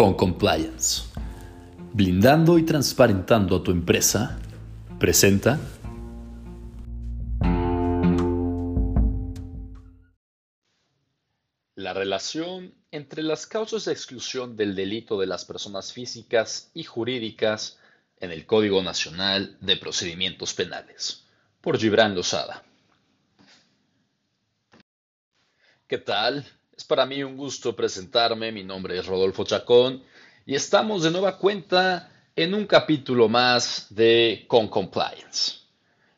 compliance. Blindando y transparentando a tu empresa, presenta la relación entre las causas de exclusión del delito de las personas físicas y jurídicas en el Código Nacional de Procedimientos Penales, por Gibran Lozada. ¿Qué tal? Es para mí un gusto presentarme, mi nombre es Rodolfo Chacón y estamos de nueva cuenta en un capítulo más de Con Compliance.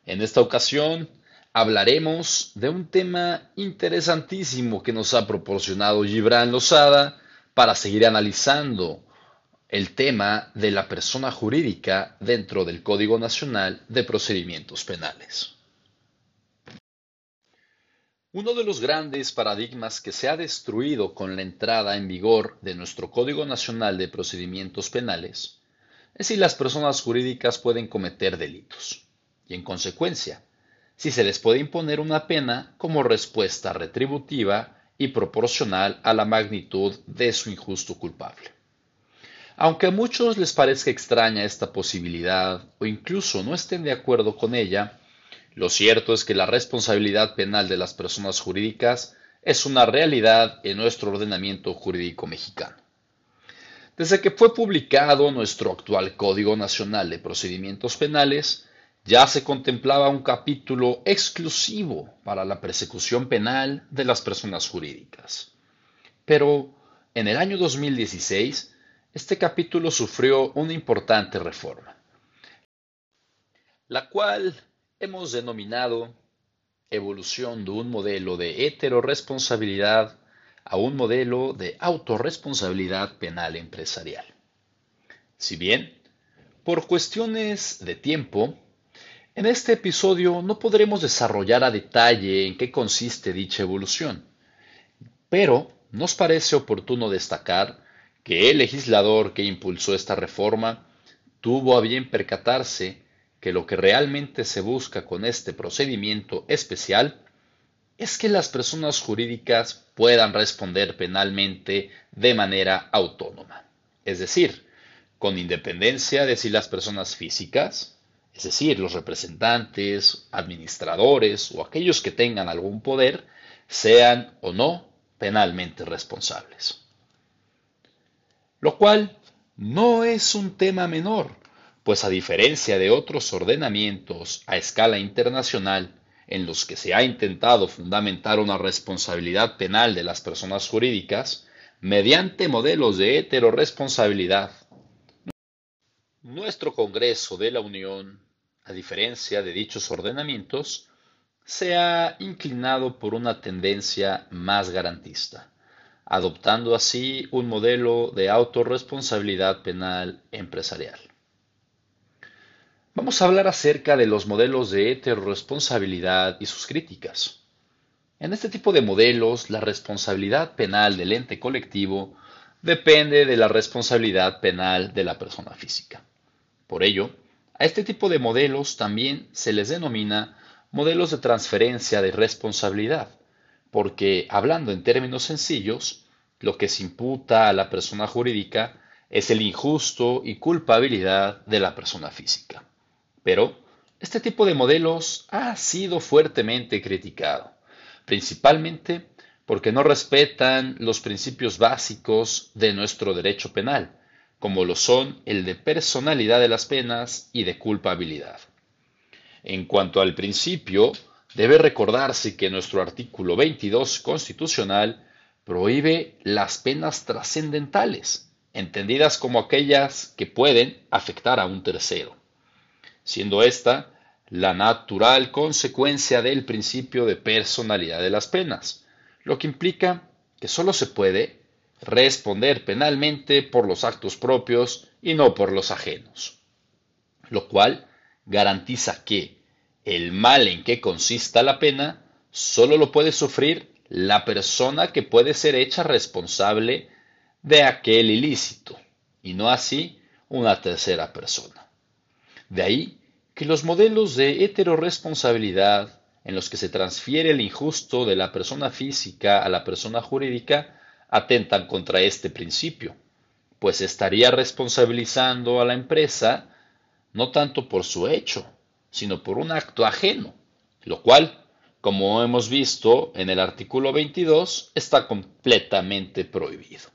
En esta ocasión hablaremos de un tema interesantísimo que nos ha proporcionado Gibran Lozada para seguir analizando el tema de la persona jurídica dentro del Código Nacional de Procedimientos Penales. Uno de los grandes paradigmas que se ha destruido con la entrada en vigor de nuestro Código Nacional de Procedimientos Penales es si las personas jurídicas pueden cometer delitos y, en consecuencia, si se les puede imponer una pena como respuesta retributiva y proporcional a la magnitud de su injusto culpable. Aunque a muchos les parezca extraña esta posibilidad o incluso no estén de acuerdo con ella, lo cierto es que la responsabilidad penal de las personas jurídicas es una realidad en nuestro ordenamiento jurídico mexicano. Desde que fue publicado nuestro actual Código Nacional de Procedimientos Penales, ya se contemplaba un capítulo exclusivo para la persecución penal de las personas jurídicas. Pero en el año 2016, este capítulo sufrió una importante reforma, la cual hemos denominado evolución de un modelo de heteroresponsabilidad a un modelo de autorresponsabilidad penal empresarial. Si bien, por cuestiones de tiempo, en este episodio no podremos desarrollar a detalle en qué consiste dicha evolución, pero nos parece oportuno destacar que el legislador que impulsó esta reforma tuvo a bien percatarse que lo que realmente se busca con este procedimiento especial es que las personas jurídicas puedan responder penalmente de manera autónoma, es decir, con independencia de si las personas físicas, es decir, los representantes, administradores o aquellos que tengan algún poder, sean o no penalmente responsables. Lo cual no es un tema menor, pues a diferencia de otros ordenamientos a escala internacional en los que se ha intentado fundamentar una responsabilidad penal de las personas jurídicas mediante modelos de heteroresponsabilidad, nuestro Congreso de la Unión, a diferencia de dichos ordenamientos, se ha inclinado por una tendencia más garantista, adoptando así un modelo de autorresponsabilidad penal empresarial. Vamos a hablar acerca de los modelos de heteroresponsabilidad y sus críticas. En este tipo de modelos, la responsabilidad penal del ente colectivo depende de la responsabilidad penal de la persona física. Por ello, a este tipo de modelos también se les denomina modelos de transferencia de responsabilidad, porque hablando en términos sencillos, lo que se imputa a la persona jurídica es el injusto y culpabilidad de la persona física. Pero este tipo de modelos ha sido fuertemente criticado, principalmente porque no respetan los principios básicos de nuestro derecho penal, como lo son el de personalidad de las penas y de culpabilidad. En cuanto al principio, debe recordarse que nuestro artículo 22 constitucional prohíbe las penas trascendentales, entendidas como aquellas que pueden afectar a un tercero siendo esta la natural consecuencia del principio de personalidad de las penas, lo que implica que sólo se puede responder penalmente por los actos propios y no por los ajenos, lo cual garantiza que el mal en que consista la pena sólo lo puede sufrir la persona que puede ser hecha responsable de aquel ilícito, y no así una tercera persona. De ahí que los modelos de heteroresponsabilidad en los que se transfiere el injusto de la persona física a la persona jurídica atentan contra este principio, pues estaría responsabilizando a la empresa no tanto por su hecho, sino por un acto ajeno, lo cual, como hemos visto en el artículo 22, está completamente prohibido.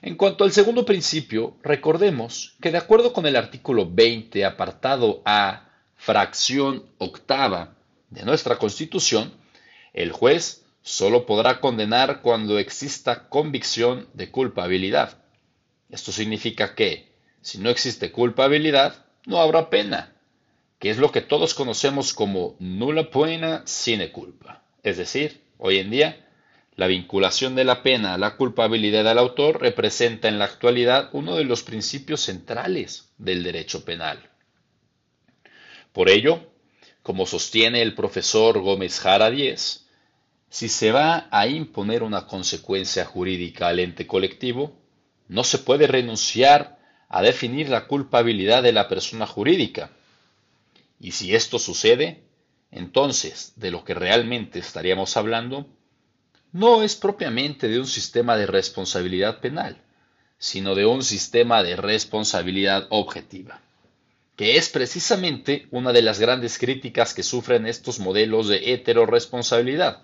En cuanto al segundo principio, recordemos que de acuerdo con el artículo 20, apartado A, fracción octava de nuestra Constitución, el juez solo podrá condenar cuando exista convicción de culpabilidad. Esto significa que, si no existe culpabilidad, no habrá pena, que es lo que todos conocemos como nula pena sine culpa. Es decir, hoy en día, la vinculación de la pena a la culpabilidad del autor representa en la actualidad uno de los principios centrales del derecho penal. Por ello, como sostiene el profesor Gómez Jara Díez, si se va a imponer una consecuencia jurídica al ente colectivo, no se puede renunciar a definir la culpabilidad de la persona jurídica. Y si esto sucede, entonces de lo que realmente estaríamos hablando no es propiamente de un sistema de responsabilidad penal, sino de un sistema de responsabilidad objetiva, que es precisamente una de las grandes críticas que sufren estos modelos de heteroresponsabilidad,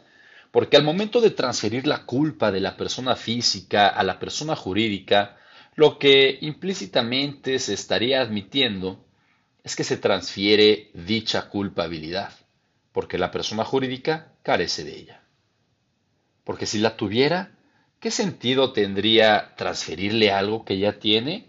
porque al momento de transferir la culpa de la persona física a la persona jurídica, lo que implícitamente se estaría admitiendo es que se transfiere dicha culpabilidad, porque la persona jurídica carece de ella. Porque si la tuviera, ¿qué sentido tendría transferirle algo que ya tiene?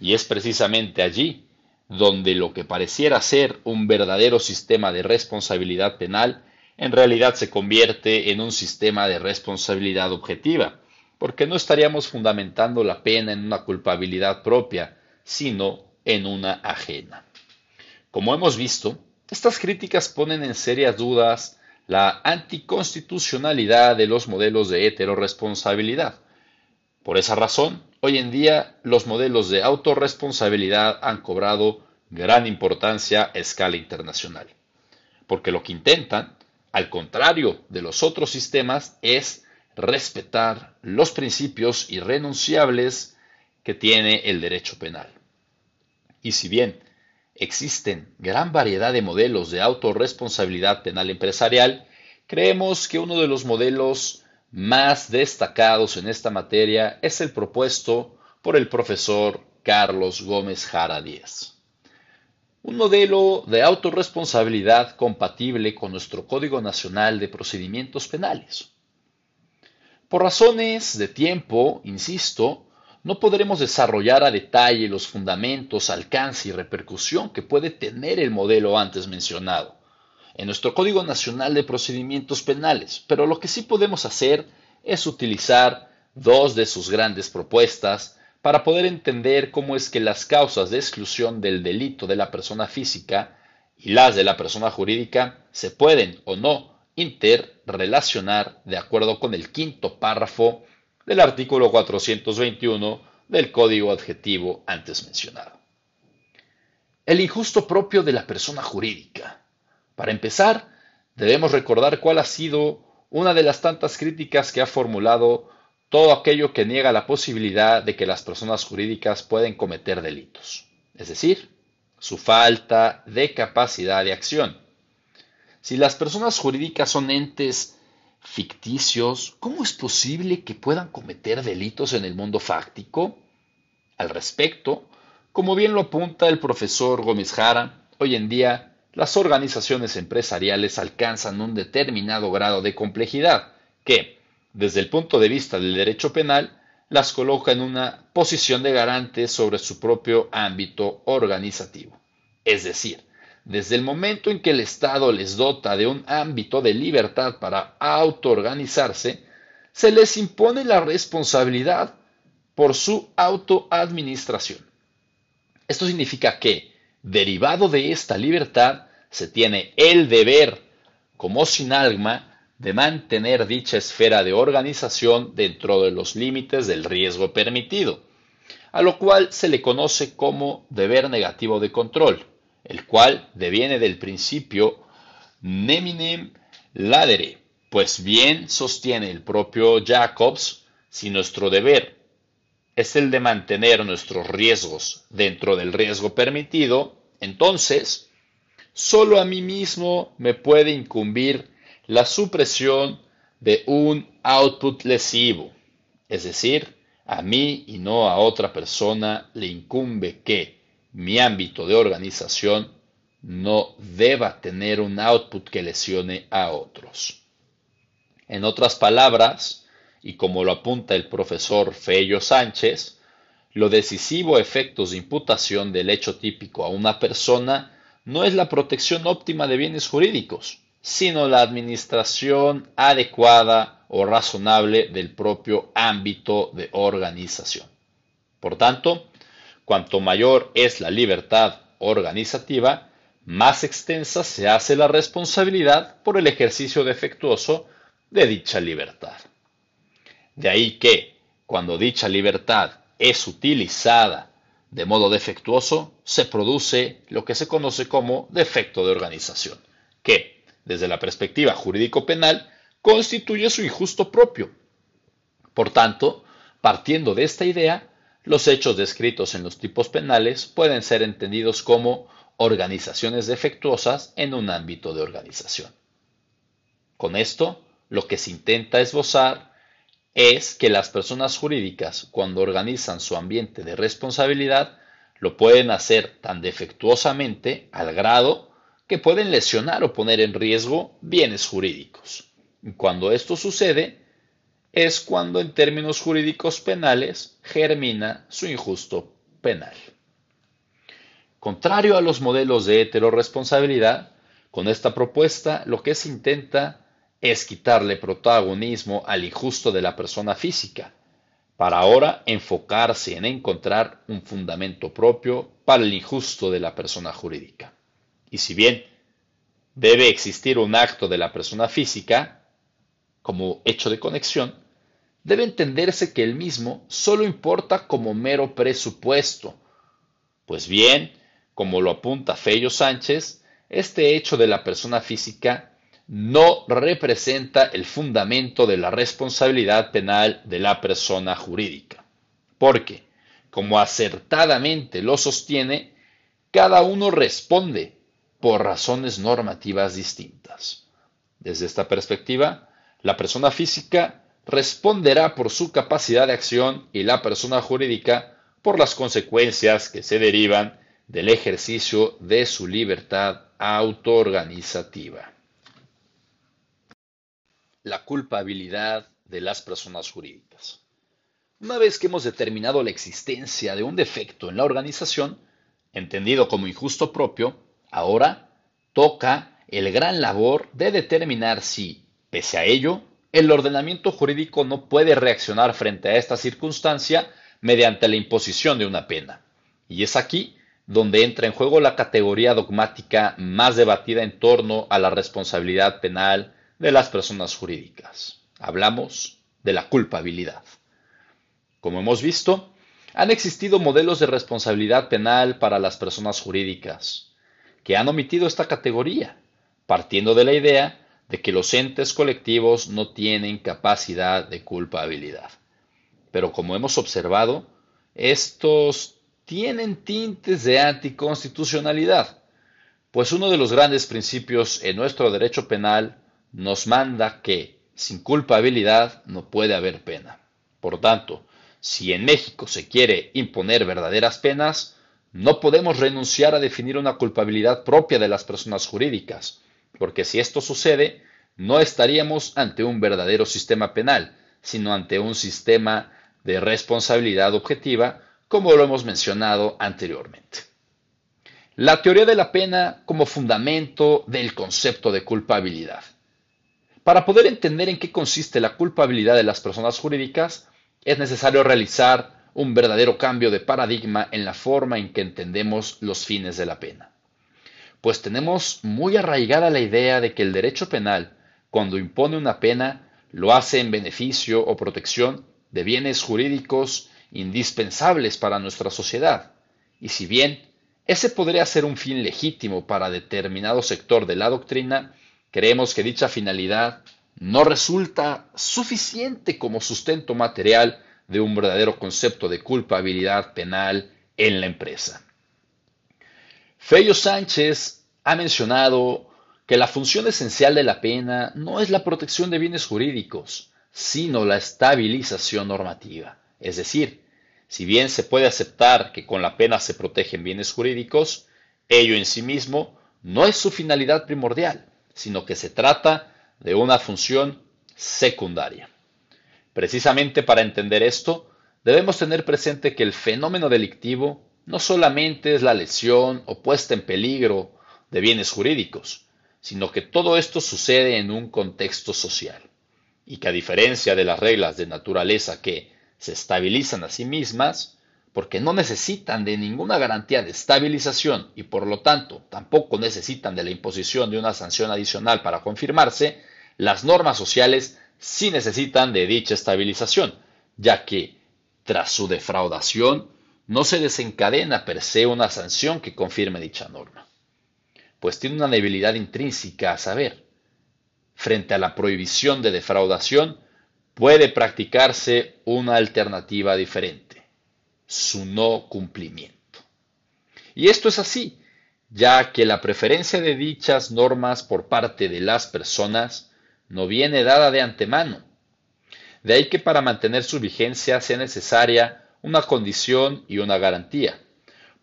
Y es precisamente allí donde lo que pareciera ser un verdadero sistema de responsabilidad penal en realidad se convierte en un sistema de responsabilidad objetiva, porque no estaríamos fundamentando la pena en una culpabilidad propia, sino en una ajena. Como hemos visto, estas críticas ponen en serias dudas la anticonstitucionalidad de los modelos de heteroresponsabilidad. Por esa razón, hoy en día los modelos de autorresponsabilidad han cobrado gran importancia a escala internacional, porque lo que intentan al contrario de los otros sistemas, es respetar los principios irrenunciables que tiene el derecho penal. Y si bien existen gran variedad de modelos de autorresponsabilidad penal empresarial, creemos que uno de los modelos más destacados en esta materia es el propuesto por el profesor Carlos Gómez Jara Díaz un modelo de autorresponsabilidad compatible con nuestro Código Nacional de Procedimientos Penales. Por razones de tiempo, insisto, no podremos desarrollar a detalle los fundamentos, alcance y repercusión que puede tener el modelo antes mencionado en nuestro Código Nacional de Procedimientos Penales, pero lo que sí podemos hacer es utilizar dos de sus grandes propuestas para poder entender cómo es que las causas de exclusión del delito de la persona física y las de la persona jurídica se pueden o no interrelacionar de acuerdo con el quinto párrafo del artículo 421 del código adjetivo antes mencionado. El injusto propio de la persona jurídica. Para empezar, debemos recordar cuál ha sido una de las tantas críticas que ha formulado todo aquello que niega la posibilidad de que las personas jurídicas pueden cometer delitos, es decir, su falta de capacidad de acción. Si las personas jurídicas son entes ficticios, ¿cómo es posible que puedan cometer delitos en el mundo fáctico? Al respecto, como bien lo apunta el profesor Gómez Jara, hoy en día las organizaciones empresariales alcanzan un determinado grado de complejidad que, desde el punto de vista del derecho penal, las coloca en una posición de garante sobre su propio ámbito organizativo. Es decir, desde el momento en que el Estado les dota de un ámbito de libertad para autoorganizarse, se les impone la responsabilidad por su autoadministración. Esto significa que, derivado de esta libertad, se tiene el deber, como sin alma, de mantener dicha esfera de organización dentro de los límites del riesgo permitido, a lo cual se le conoce como deber negativo de control, el cual deviene del principio neminem ladere, pues bien sostiene el propio Jacobs, si nuestro deber es el de mantener nuestros riesgos dentro del riesgo permitido, entonces, solo a mí mismo me puede incumbir la supresión de un output lesivo, es decir, a mí y no a otra persona le incumbe que mi ámbito de organización no deba tener un output que lesione a otros. En otras palabras, y como lo apunta el profesor Fello Sánchez, lo decisivo efectos de imputación del hecho típico a una persona no es la protección óptima de bienes jurídicos, sino la administración adecuada o razonable del propio ámbito de organización. Por tanto, cuanto mayor es la libertad organizativa, más extensa se hace la responsabilidad por el ejercicio defectuoso de dicha libertad. De ahí que, cuando dicha libertad es utilizada de modo defectuoso, se produce lo que se conoce como defecto de organización, que, desde la perspectiva jurídico-penal, constituye su injusto propio. Por tanto, partiendo de esta idea, los hechos descritos en los tipos penales pueden ser entendidos como organizaciones defectuosas en un ámbito de organización. Con esto, lo que se intenta esbozar es que las personas jurídicas, cuando organizan su ambiente de responsabilidad, lo pueden hacer tan defectuosamente al grado que pueden lesionar o poner en riesgo bienes jurídicos. cuando esto sucede, es cuando en términos jurídicos penales germina su injusto penal. Contrario a los modelos de heteroresponsabilidad, con esta propuesta lo que se intenta es quitarle protagonismo al injusto de la persona física, para ahora enfocarse en encontrar un fundamento propio para el injusto de la persona jurídica. Y si bien debe existir un acto de la persona física, como hecho de conexión, debe entenderse que el mismo solo importa como mero presupuesto. Pues bien, como lo apunta Fello Sánchez, este hecho de la persona física no representa el fundamento de la responsabilidad penal de la persona jurídica, porque, como acertadamente lo sostiene, cada uno responde por razones normativas distintas. Desde esta perspectiva, la persona física responderá por su capacidad de acción y la persona jurídica por las consecuencias que se derivan del ejercicio de su libertad autoorganizativa. La culpabilidad de las personas jurídicas. Una vez que hemos determinado la existencia de un defecto en la organización, entendido como injusto propio, ahora toca el gran labor de determinar si, pese a ello, el ordenamiento jurídico no puede reaccionar frente a esta circunstancia mediante la imposición de una pena. Y es aquí donde entra en juego la categoría dogmática más debatida en torno a la responsabilidad penal de las personas jurídicas. Hablamos de la culpabilidad. Como hemos visto, han existido modelos de responsabilidad penal para las personas jurídicas que han omitido esta categoría, partiendo de la idea de que los entes colectivos no tienen capacidad de culpabilidad. Pero como hemos observado, estos tienen tintes de anticonstitucionalidad, pues uno de los grandes principios en nuestro derecho penal nos manda que sin culpabilidad no puede haber pena. Por tanto, si en México se quiere imponer verdaderas penas, no podemos renunciar a definir una culpabilidad propia de las personas jurídicas, porque si esto sucede, no estaríamos ante un verdadero sistema penal, sino ante un sistema de responsabilidad objetiva como lo hemos mencionado anteriormente. La teoría de la pena como fundamento del concepto de culpabilidad. Para poder entender en qué consiste la culpabilidad de las personas jurídicas, es necesario realizar un verdadero cambio de paradigma en la forma en que entendemos los fines de la pena. Pues tenemos muy arraigada la idea de que el derecho penal, cuando impone una pena, lo hace en beneficio o protección de bienes jurídicos indispensables para nuestra sociedad, y si bien ese podría ser un fin legítimo para determinado sector de la doctrina, creemos que dicha finalidad no resulta suficiente como sustento material de un verdadero concepto de culpabilidad penal en la empresa. Fello Sánchez ha mencionado que la función esencial de la pena no es la protección de bienes jurídicos, sino la estabilización normativa. Es decir, si bien se puede aceptar que con la pena se protegen bienes jurídicos, ello en sí mismo no es su finalidad primordial, sino que se trata de una función secundaria. Precisamente para entender esto, debemos tener presente que el fenómeno delictivo no solamente es la lesión o puesta en peligro de bienes jurídicos, sino que todo esto sucede en un contexto social, y que a diferencia de las reglas de naturaleza que se estabilizan a sí mismas, porque no necesitan de ninguna garantía de estabilización y por lo tanto tampoco necesitan de la imposición de una sanción adicional para confirmarse, las normas sociales sí necesitan de dicha estabilización, ya que tras su defraudación no se desencadena per se una sanción que confirme dicha norma, pues tiene una debilidad intrínseca a saber. Frente a la prohibición de defraudación, puede practicarse una alternativa diferente, su no cumplimiento. Y esto es así, ya que la preferencia de dichas normas por parte de las personas no viene dada de antemano. De ahí que para mantener su vigencia sea necesaria una condición y una garantía.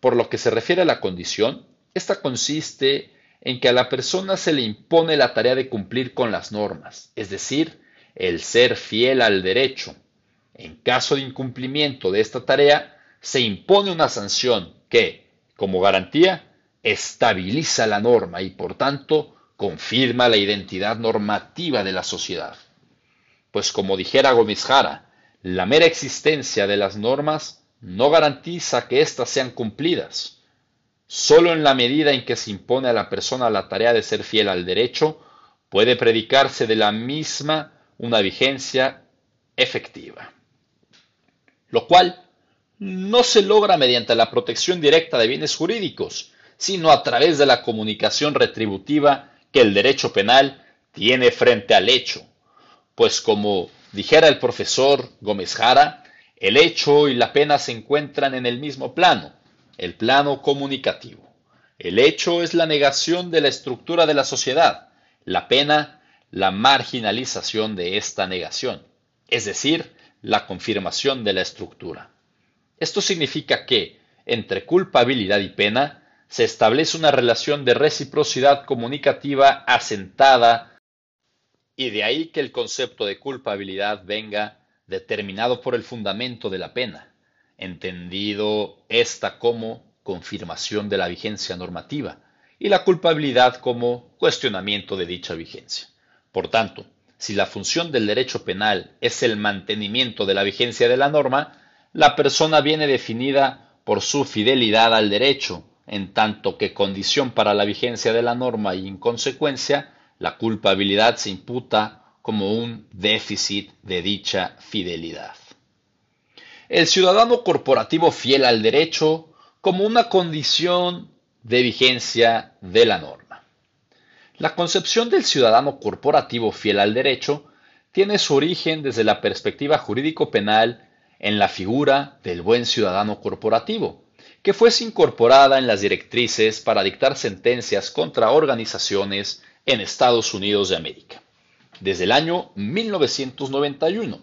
Por lo que se refiere a la condición, esta consiste en que a la persona se le impone la tarea de cumplir con las normas, es decir, el ser fiel al derecho. En caso de incumplimiento de esta tarea, se impone una sanción que, como garantía, estabiliza la norma y por tanto confirma la identidad normativa de la sociedad. Pues como dijera Gómez Jara, la mera existencia de las normas no garantiza que éstas sean cumplidas. Solo en la medida en que se impone a la persona la tarea de ser fiel al derecho, puede predicarse de la misma una vigencia efectiva. Lo cual no se logra mediante la protección directa de bienes jurídicos, sino a través de la comunicación retributiva que el derecho penal tiene frente al hecho. Pues como dijera el profesor Gómez Jara, el hecho y la pena se encuentran en el mismo plano, el plano comunicativo. El hecho es la negación de la estructura de la sociedad, la pena la marginalización de esta negación, es decir, la confirmación de la estructura. Esto significa que, entre culpabilidad y pena, se establece una relación de reciprocidad comunicativa asentada y de ahí que el concepto de culpabilidad venga determinado por el fundamento de la pena, entendido esta como confirmación de la vigencia normativa y la culpabilidad como cuestionamiento de dicha vigencia. Por tanto, si la función del derecho penal es el mantenimiento de la vigencia de la norma, la persona viene definida por su fidelidad al derecho, en tanto que condición para la vigencia de la norma y en consecuencia la culpabilidad se imputa como un déficit de dicha fidelidad. El ciudadano corporativo fiel al derecho como una condición de vigencia de la norma. La concepción del ciudadano corporativo fiel al derecho tiene su origen desde la perspectiva jurídico-penal en la figura del buen ciudadano corporativo, que fuese incorporada en las directrices para dictar sentencias contra organizaciones en Estados Unidos de América, desde el año 1991.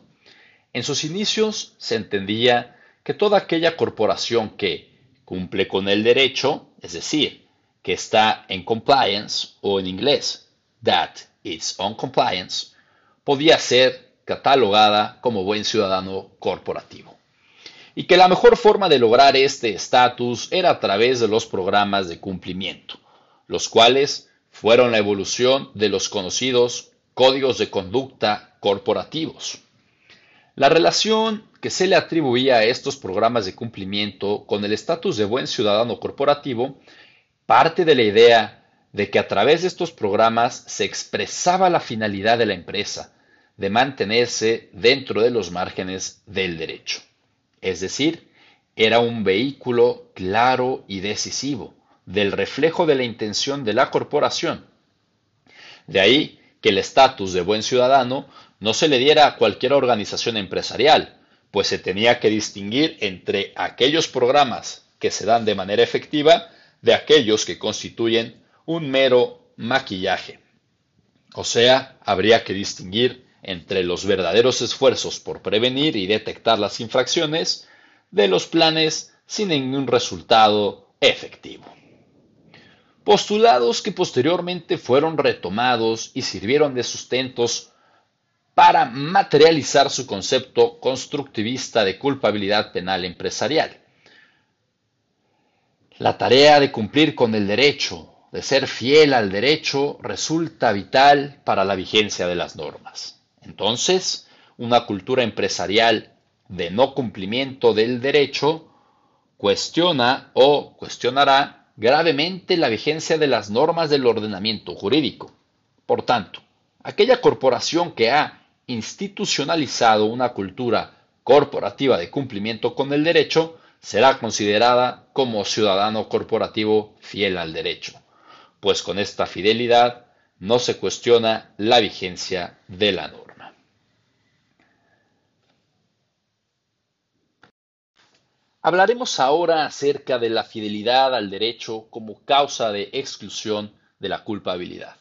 En sus inicios se entendía que toda aquella corporación que cumple con el derecho, es decir, que está en compliance o en inglés that it's on compliance, podía ser catalogada como buen ciudadano corporativo. Y que la mejor forma de lograr este estatus era a través de los programas de cumplimiento, los cuales fueron la evolución de los conocidos códigos de conducta corporativos. La relación que se le atribuía a estos programas de cumplimiento con el estatus de buen ciudadano corporativo parte de la idea de que a través de estos programas se expresaba la finalidad de la empresa de mantenerse dentro de los márgenes del derecho. Es decir, era un vehículo claro y decisivo del reflejo de la intención de la corporación. De ahí que el estatus de buen ciudadano no se le diera a cualquier organización empresarial, pues se tenía que distinguir entre aquellos programas que se dan de manera efectiva de aquellos que constituyen un mero maquillaje. O sea, habría que distinguir entre los verdaderos esfuerzos por prevenir y detectar las infracciones de los planes sin ningún resultado efectivo. Postulados que posteriormente fueron retomados y sirvieron de sustentos para materializar su concepto constructivista de culpabilidad penal empresarial. La tarea de cumplir con el derecho, de ser fiel al derecho, resulta vital para la vigencia de las normas. Entonces, una cultura empresarial de no cumplimiento del derecho cuestiona o cuestionará gravemente la vigencia de las normas del ordenamiento jurídico. Por tanto, aquella corporación que ha institucionalizado una cultura corporativa de cumplimiento con el derecho será considerada como ciudadano corporativo fiel al derecho, pues con esta fidelidad no se cuestiona la vigencia de la norma. Hablaremos ahora acerca de la fidelidad al derecho como causa de exclusión de la culpabilidad.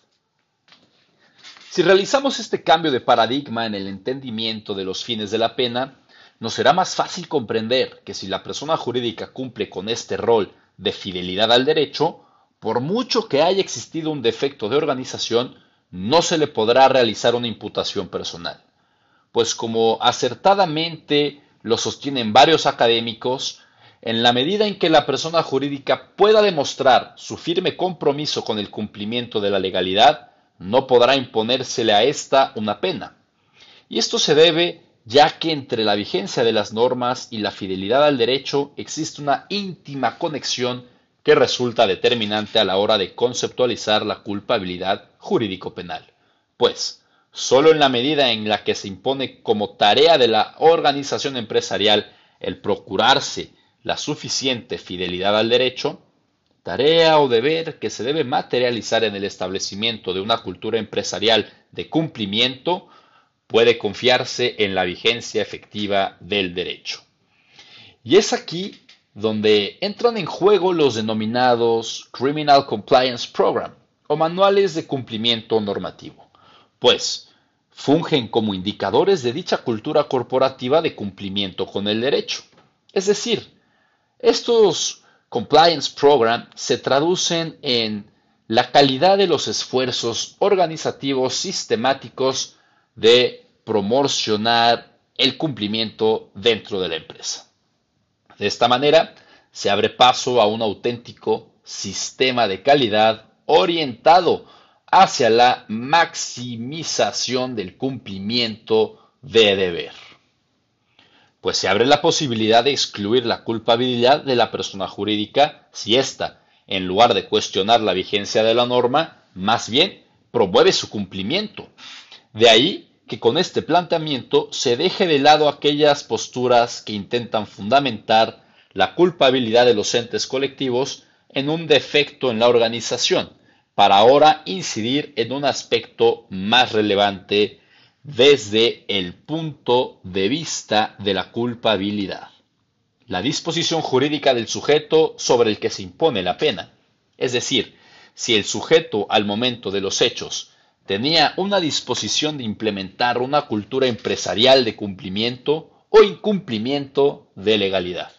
Si realizamos este cambio de paradigma en el entendimiento de los fines de la pena, nos será más fácil comprender que si la persona jurídica cumple con este rol de fidelidad al derecho, por mucho que haya existido un defecto de organización, no se le podrá realizar una imputación personal. Pues como acertadamente lo sostienen varios académicos, en la medida en que la persona jurídica pueda demostrar su firme compromiso con el cumplimiento de la legalidad, no podrá imponérsele a ésta una pena. Y esto se debe ya que entre la vigencia de las normas y la fidelidad al derecho existe una íntima conexión que resulta determinante a la hora de conceptualizar la culpabilidad jurídico-penal. Pues, solo en la medida en la que se impone como tarea de la organización empresarial el procurarse la suficiente fidelidad al derecho, tarea o deber que se debe materializar en el establecimiento de una cultura empresarial de cumplimiento, puede confiarse en la vigencia efectiva del derecho. Y es aquí donde entran en juego los denominados Criminal Compliance Program o manuales de cumplimiento normativo, pues fungen como indicadores de dicha cultura corporativa de cumplimiento con el derecho. Es decir, estos Compliance Program se traducen en la calidad de los esfuerzos organizativos sistemáticos de promocionar el cumplimiento dentro de la empresa. De esta manera, se abre paso a un auténtico sistema de calidad orientado hacia la maximización del cumplimiento de deber, pues se abre la posibilidad de excluir la culpabilidad de la persona jurídica si ésta, en lugar de cuestionar la vigencia de la norma, más bien promueve su cumplimiento. De ahí que con este planteamiento se deje de lado aquellas posturas que intentan fundamentar la culpabilidad de los entes colectivos en un defecto en la organización, para ahora incidir en un aspecto más relevante desde el punto de vista de la culpabilidad. La disposición jurídica del sujeto sobre el que se impone la pena. Es decir, si el sujeto al momento de los hechos tenía una disposición de implementar una cultura empresarial de cumplimiento o incumplimiento de legalidad.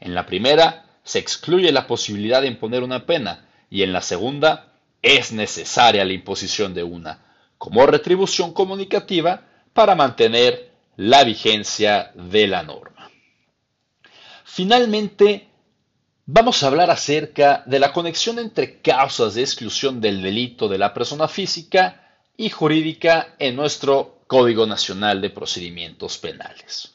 En la primera, se excluye la posibilidad de imponer una pena y en la segunda, es necesaria la imposición de una, como retribución comunicativa para mantener la vigencia de la norma. Finalmente, vamos a hablar acerca de la conexión entre causas de exclusión del delito de la persona física y jurídica en nuestro Código Nacional de Procedimientos Penales.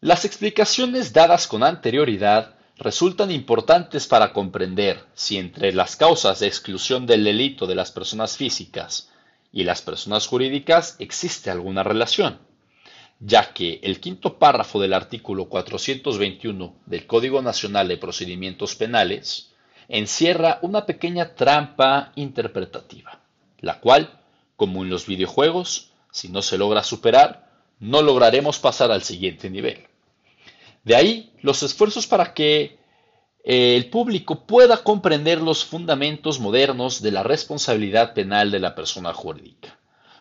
Las explicaciones dadas con anterioridad resultan importantes para comprender si entre las causas de exclusión del delito de las personas físicas y las personas jurídicas existe alguna relación, ya que el quinto párrafo del artículo 421 del Código Nacional de Procedimientos Penales encierra una pequeña trampa interpretativa, la cual, como en los videojuegos, si no se logra superar, no lograremos pasar al siguiente nivel. De ahí los esfuerzos para que eh, el público pueda comprender los fundamentos modernos de la responsabilidad penal de la persona jurídica.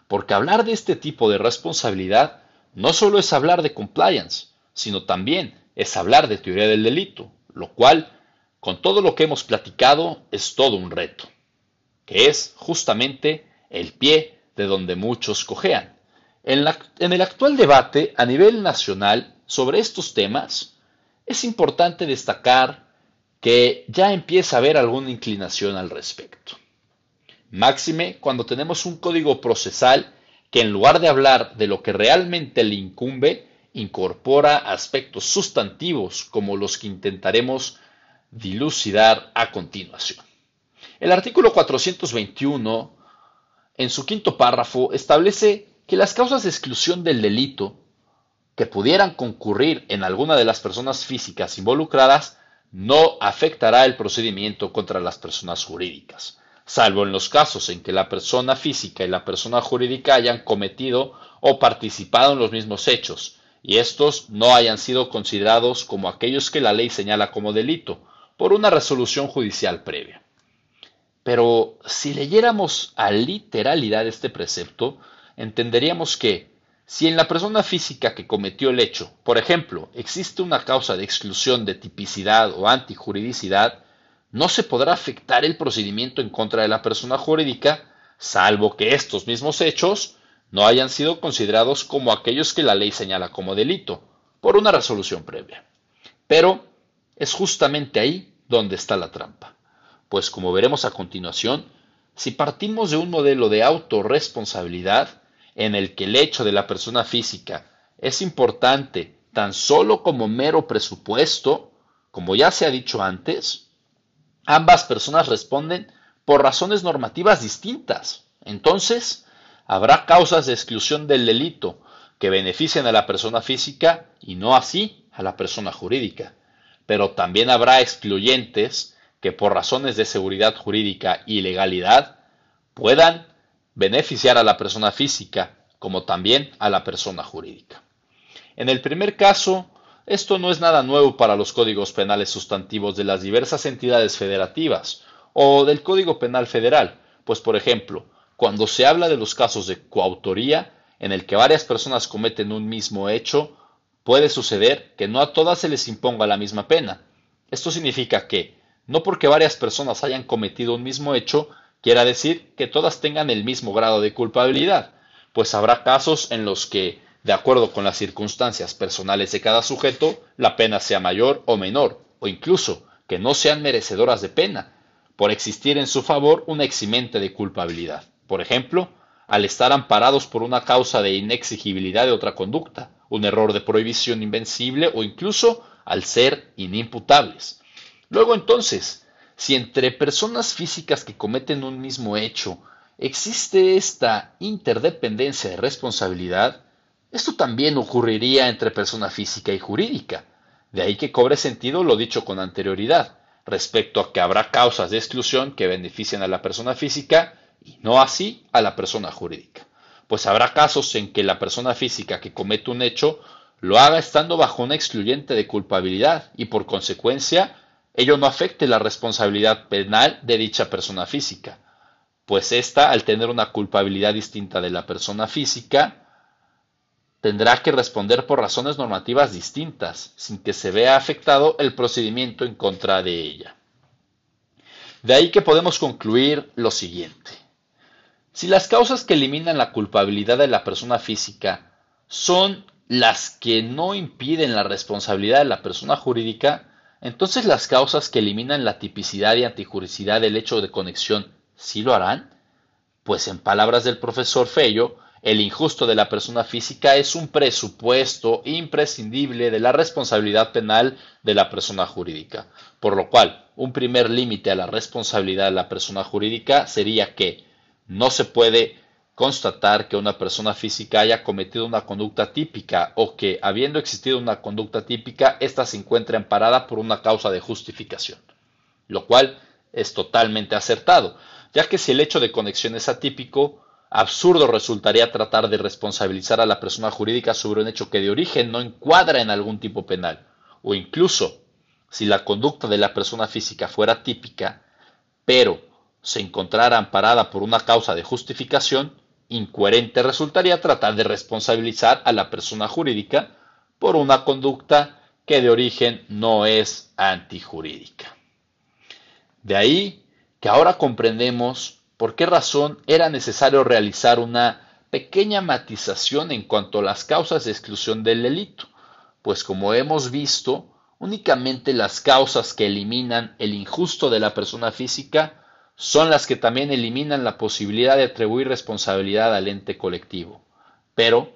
Porque hablar de este tipo de responsabilidad no solo es hablar de compliance, sino también es hablar de teoría del delito, lo cual, con todo lo que hemos platicado, es todo un reto, que es justamente el pie de donde muchos cojean. En, en el actual debate a nivel nacional sobre estos temas, es importante destacar que ya empieza a haber alguna inclinación al respecto. Máxime cuando tenemos un código procesal que en lugar de hablar de lo que realmente le incumbe, incorpora aspectos sustantivos como los que intentaremos dilucidar a continuación. El artículo 421, en su quinto párrafo, establece que las causas de exclusión del delito que pudieran concurrir en alguna de las personas físicas involucradas no afectará el procedimiento contra las personas jurídicas, salvo en los casos en que la persona física y la persona jurídica hayan cometido o participado en los mismos hechos, y estos no hayan sido considerados como aquellos que la ley señala como delito, por una resolución judicial previa. Pero si leyéramos a literalidad este precepto, entenderíamos que si en la persona física que cometió el hecho, por ejemplo, existe una causa de exclusión de tipicidad o antijuridicidad, no se podrá afectar el procedimiento en contra de la persona jurídica, salvo que estos mismos hechos no hayan sido considerados como aquellos que la ley señala como delito, por una resolución previa. Pero es justamente ahí donde está la trampa, pues como veremos a continuación, si partimos de un modelo de autorresponsabilidad, en el que el hecho de la persona física es importante tan solo como mero presupuesto, como ya se ha dicho antes, ambas personas responden por razones normativas distintas. Entonces, habrá causas de exclusión del delito que beneficien a la persona física y no así a la persona jurídica. Pero también habrá excluyentes que por razones de seguridad jurídica y legalidad puedan beneficiar a la persona física como también a la persona jurídica. En el primer caso, esto no es nada nuevo para los códigos penales sustantivos de las diversas entidades federativas o del Código Penal Federal, pues por ejemplo, cuando se habla de los casos de coautoría, en el que varias personas cometen un mismo hecho, puede suceder que no a todas se les imponga la misma pena. Esto significa que, no porque varias personas hayan cometido un mismo hecho, quiera decir que todas tengan el mismo grado de culpabilidad, pues habrá casos en los que, de acuerdo con las circunstancias personales de cada sujeto, la pena sea mayor o menor, o incluso que no sean merecedoras de pena, por existir en su favor una eximente de culpabilidad. Por ejemplo, al estar amparados por una causa de inexigibilidad de otra conducta, un error de prohibición invencible o incluso al ser inimputables. Luego entonces, si entre personas físicas que cometen un mismo hecho existe esta interdependencia de responsabilidad, esto también ocurriría entre persona física y jurídica. De ahí que cobre sentido lo dicho con anterioridad, respecto a que habrá causas de exclusión que benefician a la persona física y no así a la persona jurídica. Pues habrá casos en que la persona física que comete un hecho lo haga estando bajo una excluyente de culpabilidad y por consecuencia ello no afecte la responsabilidad penal de dicha persona física, pues ésta, al tener una culpabilidad distinta de la persona física, tendrá que responder por razones normativas distintas, sin que se vea afectado el procedimiento en contra de ella. De ahí que podemos concluir lo siguiente. Si las causas que eliminan la culpabilidad de la persona física son las que no impiden la responsabilidad de la persona jurídica, entonces las causas que eliminan la tipicidad y antijuricidad del hecho de conexión, ¿sí lo harán? Pues en palabras del profesor Fello, el injusto de la persona física es un presupuesto imprescindible de la responsabilidad penal de la persona jurídica, por lo cual un primer límite a la responsabilidad de la persona jurídica sería que no se puede constatar que una persona física haya cometido una conducta típica o que, habiendo existido una conducta típica, ésta se encuentre amparada por una causa de justificación, lo cual es totalmente acertado, ya que si el hecho de conexión es atípico, Absurdo resultaría tratar de responsabilizar a la persona jurídica sobre un hecho que de origen no encuadra en algún tipo penal, o incluso, si la conducta de la persona física fuera típica, pero se encontrara amparada por una causa de justificación, incoherente resultaría tratar de responsabilizar a la persona jurídica por una conducta que de origen no es antijurídica. De ahí que ahora comprendemos por qué razón era necesario realizar una pequeña matización en cuanto a las causas de exclusión del delito, pues como hemos visto, únicamente las causas que eliminan el injusto de la persona física son las que también eliminan la posibilidad de atribuir responsabilidad al ente colectivo. Pero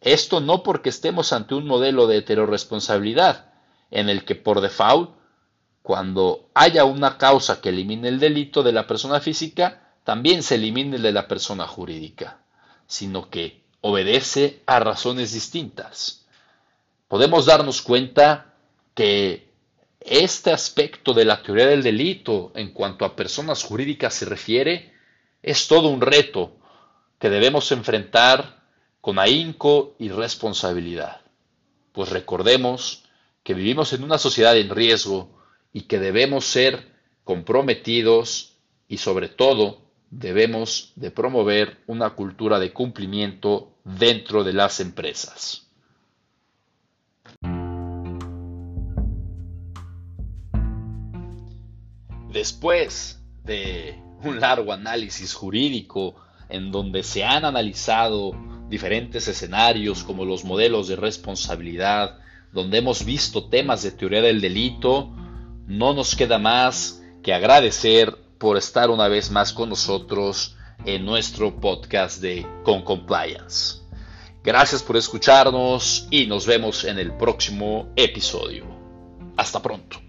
esto no porque estemos ante un modelo de heteroresponsabilidad, en el que por default, cuando haya una causa que elimine el delito de la persona física, también se elimine el de la persona jurídica, sino que obedece a razones distintas. Podemos darnos cuenta que este aspecto de la teoría del delito en cuanto a personas jurídicas se refiere es todo un reto que debemos enfrentar con ahínco y responsabilidad. Pues recordemos que vivimos en una sociedad en riesgo y que debemos ser comprometidos y sobre todo debemos de promover una cultura de cumplimiento dentro de las empresas. Después de un largo análisis jurídico en donde se han analizado diferentes escenarios como los modelos de responsabilidad, donde hemos visto temas de teoría del delito, no nos queda más que agradecer por estar una vez más con nosotros en nuestro podcast de Con Compliance. Gracias por escucharnos y nos vemos en el próximo episodio. Hasta pronto.